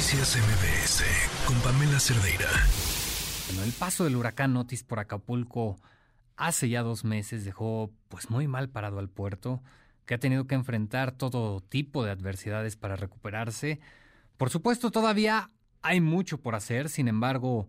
Noticias MBS con Pamela Cerdeira. Bueno, el paso del huracán Otis por Acapulco hace ya dos meses dejó pues muy mal parado al puerto, que ha tenido que enfrentar todo tipo de adversidades para recuperarse. Por supuesto, todavía hay mucho por hacer, sin embargo,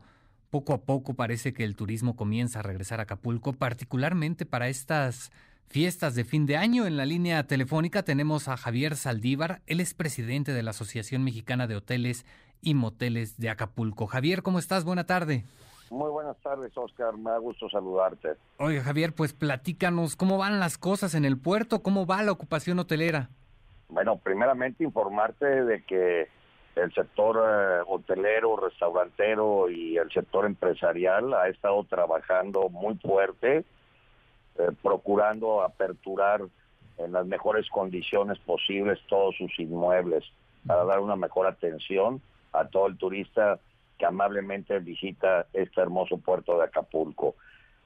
poco a poco parece que el turismo comienza a regresar a Acapulco, particularmente para estas fiestas de fin de año. En la línea telefónica tenemos a Javier Saldívar, él es presidente de la Asociación Mexicana de Hoteles y Moteles de Acapulco. Javier, ¿cómo estás? Buena tarde. Muy buenas tardes, Oscar. Me da gusto saludarte. Oye, Javier, pues platícanos, ¿cómo van las cosas en el puerto? ¿Cómo va la ocupación hotelera? Bueno, primeramente informarte de que el sector eh, hotelero, restaurantero y el sector empresarial ha estado trabajando muy fuerte eh, procurando aperturar en las mejores condiciones posibles todos sus inmuebles para dar una mejor atención a todo el turista que amablemente visita este hermoso puerto de Acapulco.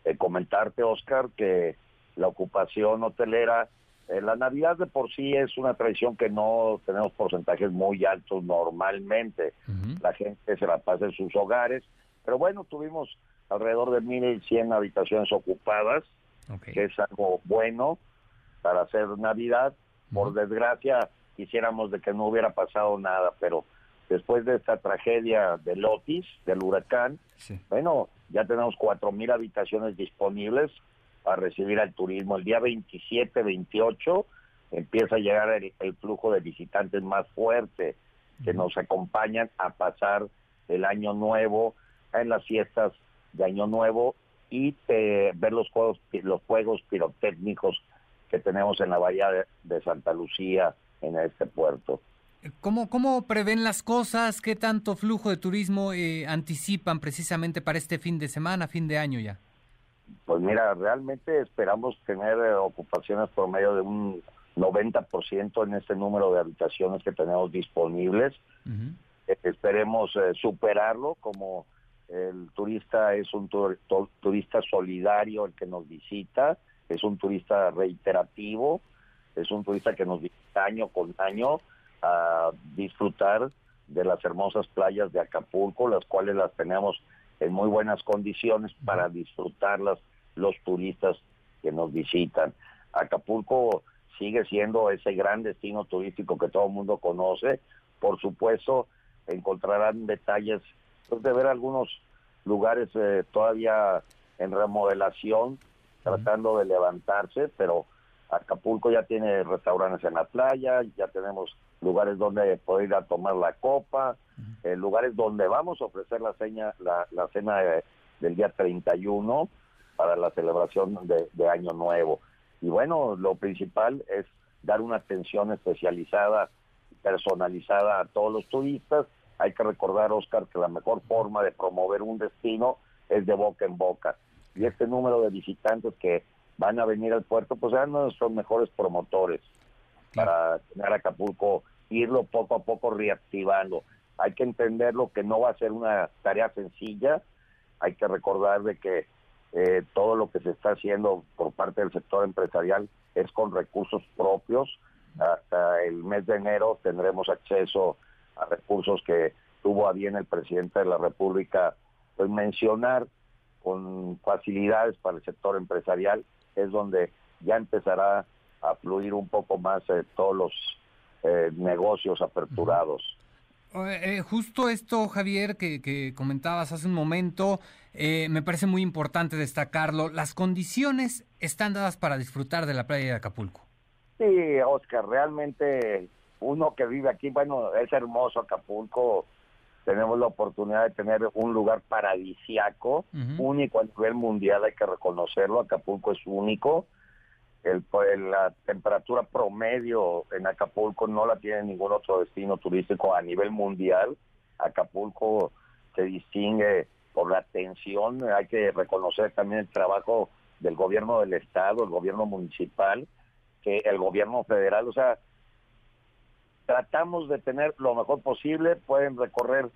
Eh, comentarte, Oscar, que la ocupación hotelera, eh, la Navidad de por sí es una tradición que no tenemos porcentajes muy altos normalmente. La gente se la pasa en sus hogares, pero bueno, tuvimos alrededor de 1.100 habitaciones ocupadas que es algo bueno para hacer Navidad. Por desgracia, quisiéramos de que no hubiera pasado nada, pero después de esta tragedia del Otis, del huracán, bueno, ya tenemos cuatro mil habitaciones disponibles para recibir al turismo. El día 27, 28 empieza a llegar el, el flujo de visitantes más fuerte que nos acompañan a pasar el año nuevo en las fiestas de año nuevo y eh, ver los juegos, los juegos pirotécnicos que tenemos en la bahía de, Santa Lucía, en este puerto. ¿Cómo, ¿Cómo prevén las cosas? ¿Qué tanto flujo de turismo eh, anticipan precisamente para este fin de semana, fin de año ya? Pues mira, realmente esperamos tener eh, ocupaciones por medio de un 90% en este número de habitaciones que tenemos disponibles. esperemos superarlo como el turista es un turista solidario el que nos visita, es un turista reiterativo, es un turista que nos visita año con año a disfrutar de las hermosas playas de Acapulco, las cuales las tenemos en muy buenas condiciones para disfrutarlas los turistas que nos visitan. Acapulco sigue siendo ese gran destino turístico que todo el mundo conoce. Por supuesto, encontrarán detalles de ver algunos lugares eh, todavía en remodelación, tratando de levantarse, pero Acapulco ya tiene restaurantes en la playa, ya tenemos lugares donde poder ir a tomar la copa, eh, lugares donde vamos a ofrecer la, seña, la, cena del día 31 para la celebración de, de Año Nuevo. Y bueno, lo principal es dar una atención especializada, personalizada a todos los turistas hay que recordar, Oscar, que la mejor forma de promover un destino es de boca en boca. Y este número de visitantes que van a venir al puerto, pues sean nuestros mejores promotores para tener Acapulco, irlo poco a poco reactivando. Hay que entenderlo que no va a ser una tarea sencilla, hay que recordar de que eh, todo lo que se está haciendo por parte del sector empresarial es con recursos propios. Hasta el mes de enero tendremos acceso a recursos que tuvo a bien el presidente de la República pues mencionar con facilidades para el sector empresarial es donde ya empezará a fluir un poco más eh, todos los eh, negocios aperturados. Eh, justo esto, Javier, que, que, comentabas hace un momento, me parece muy importante destacarlo. Las condiciones están dadas para disfrutar de la playa de Acapulco. Sí, Oscar, realmente uno que vive aquí, bueno, es hermoso Acapulco, tenemos la oportunidad de tener un lugar paradisiaco, único a nivel mundial, hay que reconocerlo, Acapulco es único, el, la temperatura promedio en Acapulco no la tiene ningún otro destino turístico a nivel mundial, Acapulco se distingue por la atención, hay que reconocer también el trabajo del gobierno del estado, el gobierno municipal, que el gobierno federal, o sea, tratamos de tener lo mejor posible, pueden recorrer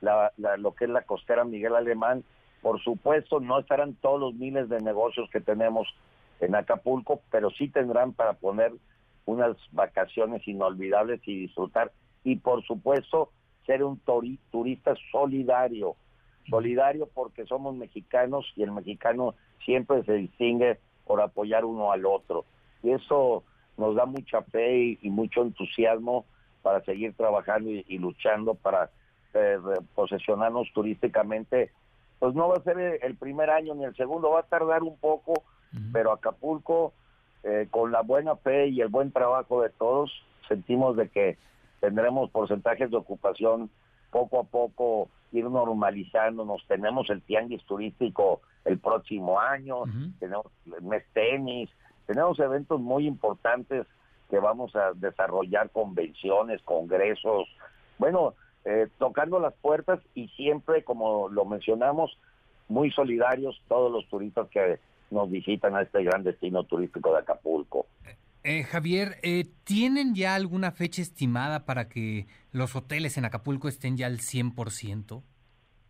lo que es la costera Miguel Alemán, por supuesto no estarán todos los miles de negocios que tenemos en Acapulco, pero sí tendrán para poner unas vacaciones inolvidables y disfrutar. Y por supuesto ser un turista solidario, solidario porque somos mexicanos y el mexicano siempre se distingue por apoyar uno al otro. Y eso nos da mucha fe y, mucho entusiasmo para seguir trabajando y, luchando para eh, posesionarnos turísticamente. Pues no va a ser el primer año ni el segundo, va a tardar un poco, pero Acapulco, eh, con la buena fe y el buen trabajo de todos, sentimos de que tendremos porcentajes de ocupación poco a poco ir normalizándonos. Tenemos el tianguis turístico el próximo año, tenemos el mes tenis, tenemos eventos muy importantes que vamos a desarrollar, convenciones, congresos, bueno, eh, tocando las puertas y siempre, como lo mencionamos, muy solidarios todos los turistas que nos visitan a este gran destino turístico de Acapulco. Eh, Javier, eh, ¿tienen ya alguna fecha estimada para que los hoteles en Acapulco estén ya al 100%?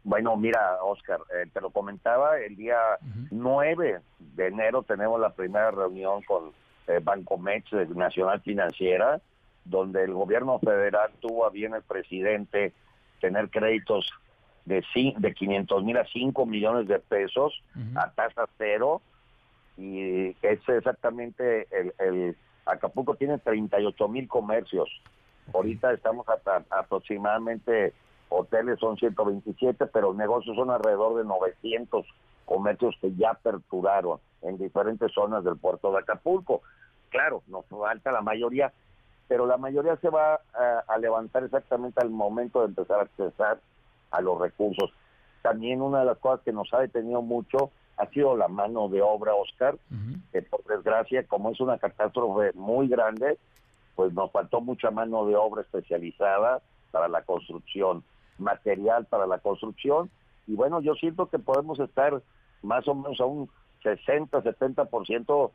Bueno, mira, Oscar, eh, te lo comentaba, el día 9 de enero tenemos la primera reunión con eh, Bancomex Nacional Financiera, donde el gobierno federal tuvo a bien el presidente tener créditos de, de 500 mil a 5 millones de pesos a tasa cero. Y es exactamente el Acapulco tiene 38 mil comercios. Ahorita estamos hasta aproximadamente, hoteles son 127, pero negocios son alrededor de 900 comercios que ya aperturaron en diferentes zonas del puerto de Acapulco. Claro, nos falta la mayoría, pero la mayoría se va a, levantar exactamente al momento de empezar a accesar a los recursos. También una de las cosas que nos ha detenido mucho ha sido la mano de obra, Oscar, que por desgracia, como es una catástrofe muy grande, pues nos faltó mucha mano de obra especializada para la construcción, material para la construcción, y bueno, yo siento que podemos estar más o menos a un 60, 70%,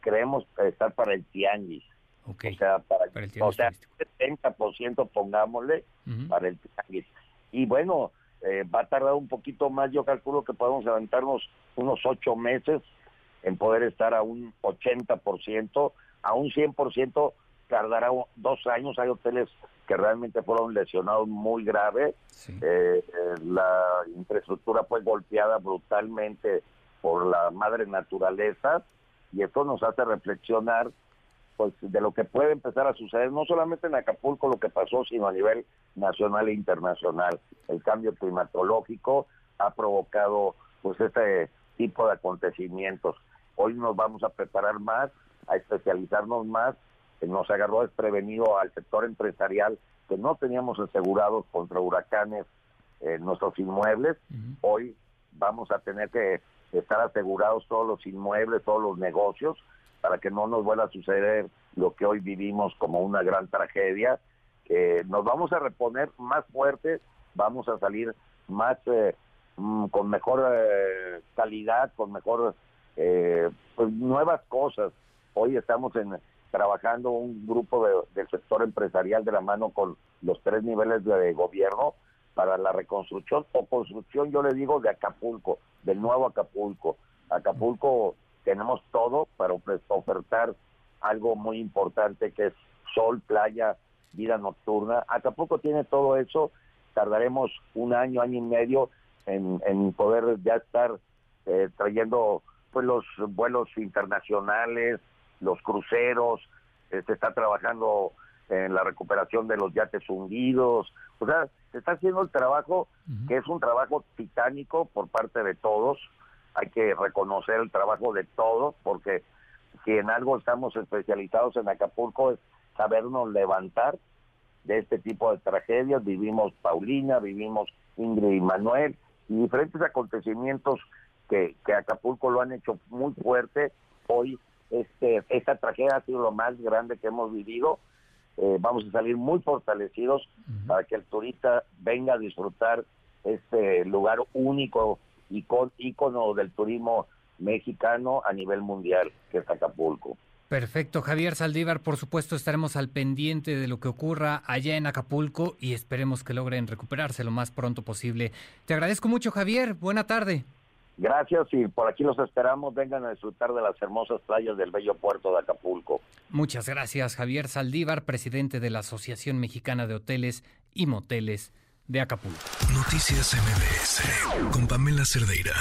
creemos estar para el tianguis. O sea, para, el tianguis. O sea, 70% pongámosle para el tianguis. Y bueno, eh, va a tardar un poquito más, yo calculo que podemos levantarnos unos ocho meses en poder estar a un 80%, a un 100% tardará dos años, hay hoteles que realmente fueron lesionados muy grave, eh, eh, la infraestructura fue golpeada brutalmente por la madre naturaleza y esto nos hace reflexionar pues de lo que puede empezar a suceder, no solamente en Acapulco lo que pasó, sino a nivel nacional e internacional. El cambio climatológico ha provocado pues este tipo de acontecimientos. Hoy nos vamos a preparar más, a especializarnos más, nos agarró desprevenido al sector empresarial que no teníamos asegurados contra huracanes en nuestros inmuebles. Hoy vamos a tener que estar asegurados todos los inmuebles, todos los negocios, para que no nos vuelva a suceder lo que hoy vivimos como una gran tragedia. que nos vamos a reponer más fuertes, vamos a salir más eh, mm, con mejor eh, calidad, con mejor eh, pues nuevas cosas. Hoy estamos en trabajando un grupo del sector empresarial de la mano con los tres niveles de gobierno para la reconstrucción o construcción, yo le digo, de Acapulco, del nuevo Acapulco. Acapulco tenemos todo para ofertar algo muy importante que es sol, playa, vida nocturna. Acapulco tiene todo eso, tardaremos un año, año y medio en, poder ya estar eh, trayendo pues los vuelos internacionales, los cruceros, se está trabajando en la recuperación de los yates hundidos, o sea, se está haciendo el trabajo que es un trabajo titánico por parte de todos, hay que reconocer el trabajo de todos, porque si en algo estamos especializados en Acapulco es sabernos levantar de este tipo de tragedias. Vivimos Paulina, vivimos Ingrid y Manuel, y diferentes acontecimientos que, que Acapulco lo han hecho muy fuerte. Hoy este, esta tragedia ha sido lo más grande que hemos vivido. Eh, vamos a salir muy fortalecidos para que el turista venga a disfrutar este lugar único y con ícono del turismo mexicano a nivel mundial, que es Acapulco. Perfecto, Javier Saldívar, por supuesto estaremos al pendiente de lo que ocurra allá en Acapulco y esperemos que logren recuperarse lo más pronto posible. Te agradezco mucho, Javier. Buena tarde. Gracias y por aquí los esperamos. Vengan a disfrutar de las hermosas playas del bello puerto de Acapulco. Muchas gracias, Javier Saldívar, presidente de la Asociación Mexicana de Hoteles y Moteles de Acapulco. Noticias MBS con Pamela Cerdeira.